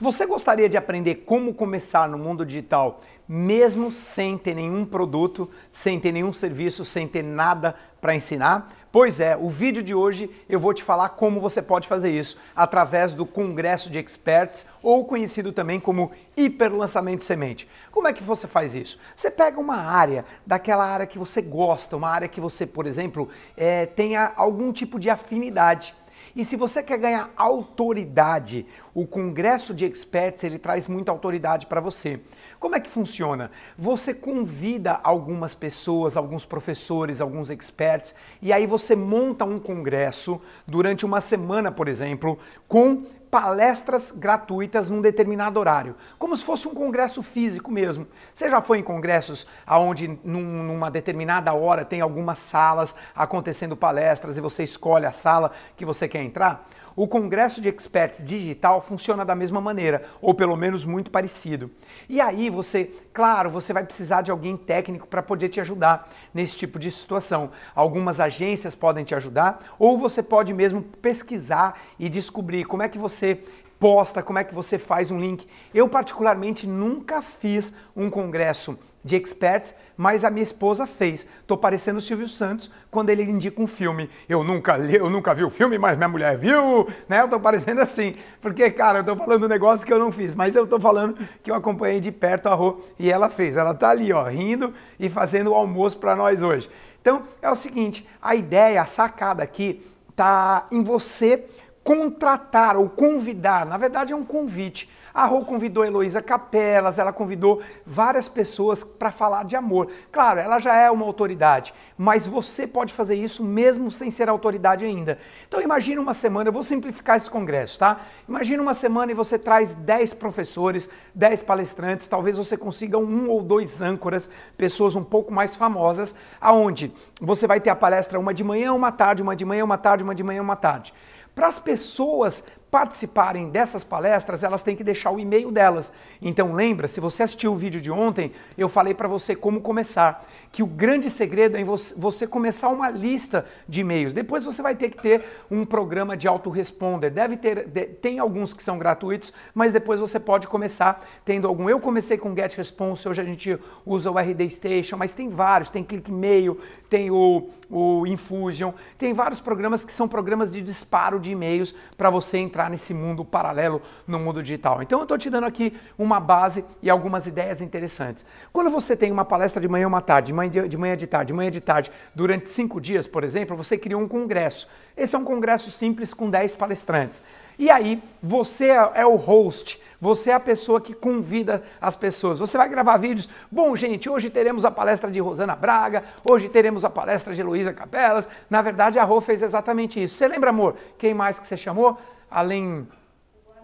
Você gostaria de aprender como começar no mundo digital, mesmo sem ter nenhum produto, sem ter nenhum serviço, sem ter nada para ensinar? Pois é, o vídeo de hoje eu vou te falar como você pode fazer isso através do Congresso de Experts, ou conhecido também como Hiperlançamento Semente. Como é que você faz isso? Você pega uma área, daquela área que você gosta, uma área que você, por exemplo, é, tenha algum tipo de afinidade. E se você quer ganhar autoridade, o Congresso de Experts ele traz muita autoridade para você. Como é que funciona? Você convida algumas pessoas, alguns professores, alguns experts, e aí você monta um congresso durante uma semana, por exemplo, com palestras gratuitas num determinado horário, como se fosse um congresso físico mesmo. Você já foi em congressos onde num, numa determinada hora tem algumas salas acontecendo palestras e você escolhe a sala que você quer entrar? O Congresso de Experts Digital funciona da mesma maneira, ou pelo menos muito parecido. E aí você, claro, você vai precisar de alguém técnico para poder te ajudar nesse tipo de situação. Algumas agências podem te ajudar, ou você pode mesmo pesquisar e descobrir como é que você posta, como é que você faz um link. Eu particularmente nunca fiz um congresso de experts, mas a minha esposa fez. Tô parecendo o Silvio Santos quando ele indica um filme. Eu nunca li, eu nunca vi o filme, mas minha mulher viu, né? Eu tô parecendo assim, porque cara, eu tô falando um negócio que eu não fiz, mas eu tô falando que eu acompanhei de perto a Rô e ela fez. Ela tá ali, ó, rindo e fazendo o almoço para nós hoje. Então, é o seguinte, a ideia, a sacada aqui tá em você contratar ou convidar, na verdade é um convite a Rô convidou a Heloísa Capelas, ela convidou várias pessoas para falar de amor. Claro, ela já é uma autoridade, mas você pode fazer isso mesmo sem ser autoridade ainda. Então imagine uma semana, eu vou simplificar esse congresso, tá? Imagine uma semana e você traz 10 professores, 10 palestrantes, talvez você consiga um ou dois âncoras, pessoas um pouco mais famosas, aonde você vai ter a palestra uma de manhã, uma tarde, uma de manhã, uma tarde, uma de manhã, uma tarde. Para as pessoas participarem dessas palestras, elas têm que deixar o e-mail delas. Então lembra, se você assistiu o vídeo de ontem, eu falei para você como começar, que o grande segredo é você começar uma lista de e-mails. Depois você vai ter que ter um programa de autoresponder. Deve ter, tem alguns que são gratuitos, mas depois você pode começar tendo algum. Eu comecei com GetResponse, hoje a gente usa o RD Station, mas tem vários, tem ClickMail, tem o, o Infusion, tem vários programas que são programas de disparo de e-mails para você entrar entrar nesse mundo paralelo no mundo digital. Então eu estou te dando aqui uma base e algumas ideias interessantes. Quando você tem uma palestra de manhã uma tarde, de manhã de, tarde, de manhã de tarde, durante cinco dias, por exemplo, você criou um congresso. Esse é um congresso simples com 10 palestrantes. E aí você é, é o host, você é a pessoa que convida as pessoas. Você vai gravar vídeos. Bom, gente, hoje teremos a palestra de Rosana Braga, hoje teremos a palestra de Heloísa Capelas. Na verdade, a Rô fez exatamente isso. Você lembra, amor? Quem mais que você chamou? Além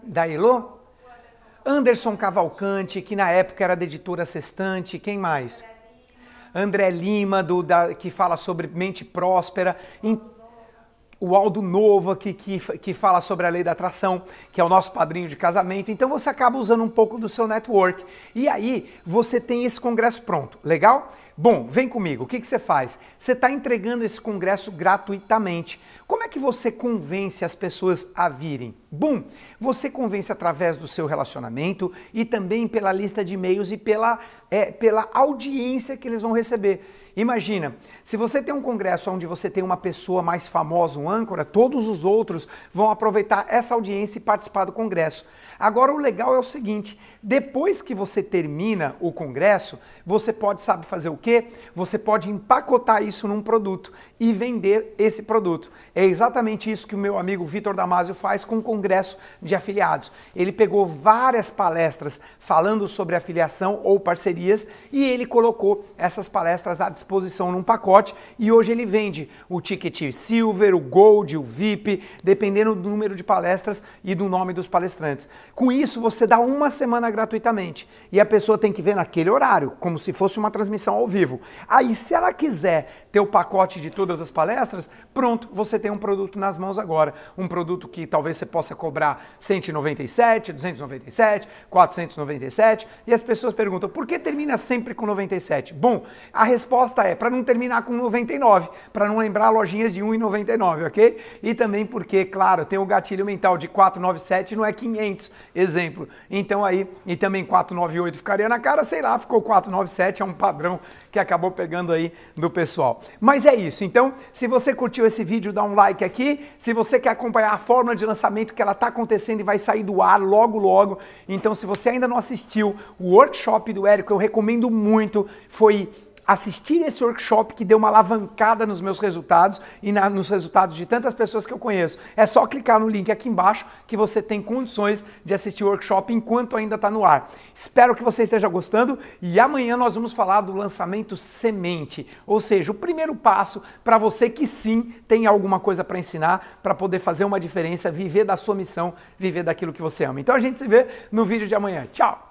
da Elo? Anderson Cavalcante, que na época era da editora Sextante, quem mais? André Lima, do, da, que fala sobre mente próspera. O Aldo Nova, que, que, que fala sobre a lei da atração, que é o nosso padrinho de casamento. Então você acaba usando um pouco do seu network. E aí você tem esse congresso pronto. Legal? Bom, vem comigo. O que, que você faz? Você está entregando esse congresso gratuitamente. Como é que você convence as pessoas a virem? Bum! Você convence através do seu relacionamento e também pela lista de e-mails e pela, é, pela audiência que eles vão receber. Imagina, se você tem um congresso onde você tem uma pessoa mais famosa, um âncora, todos os outros vão aproveitar essa audiência e participar do congresso. Agora o legal é o seguinte, depois que você termina o congresso, você pode sabe fazer o quê? Você pode empacotar isso num produto e vender esse produto. É exatamente isso que o meu amigo Vitor Damasio faz com o congresso de afiliados. Ele pegou várias palestras falando sobre afiliação ou parcerias e ele colocou essas palestras à disposição num pacote e hoje ele vende o ticket Silver, o Gold, o VIP, dependendo do número de palestras e do nome dos palestrantes. Com isso, você dá uma semana gratuitamente e a pessoa tem que ver naquele horário, como se fosse uma transmissão ao vivo. Aí, se ela quiser ter o pacote de todas as palestras, pronto, você tem um produto nas mãos agora. Um produto que talvez você possa cobrar 197, 297, 497 e as pessoas perguntam por que termina sempre com 97? Bom, a resposta é para não terminar com 99, para não lembrar lojinhas de 1,99, ok? E também porque, claro, tem o gatilho mental de 497 não é 500, exemplo. Então aí, e também 498 ficaria na cara, sei lá, ficou 497, é um padrão que acabou pegando aí do pessoal. Mas é isso. Então, se você curtiu esse vídeo, dá um like aqui. Se você quer acompanhar a fórmula de lançamento que ela está acontecendo e vai sair do ar logo logo, então se você ainda não assistiu o workshop do Érico, eu recomendo muito. Foi assistir esse workshop que deu uma alavancada nos meus resultados e na, nos resultados de tantas pessoas que eu conheço. É só clicar no link aqui embaixo que você tem condições de assistir o workshop enquanto ainda está no ar. Espero que você esteja gostando e amanhã nós vamos falar do lançamento semente, ou seja, o primeiro passo para você que sim tem alguma coisa para ensinar, para poder fazer uma diferença, viver da sua missão, viver daquilo que você ama. Então a gente se vê no vídeo de amanhã. Tchau!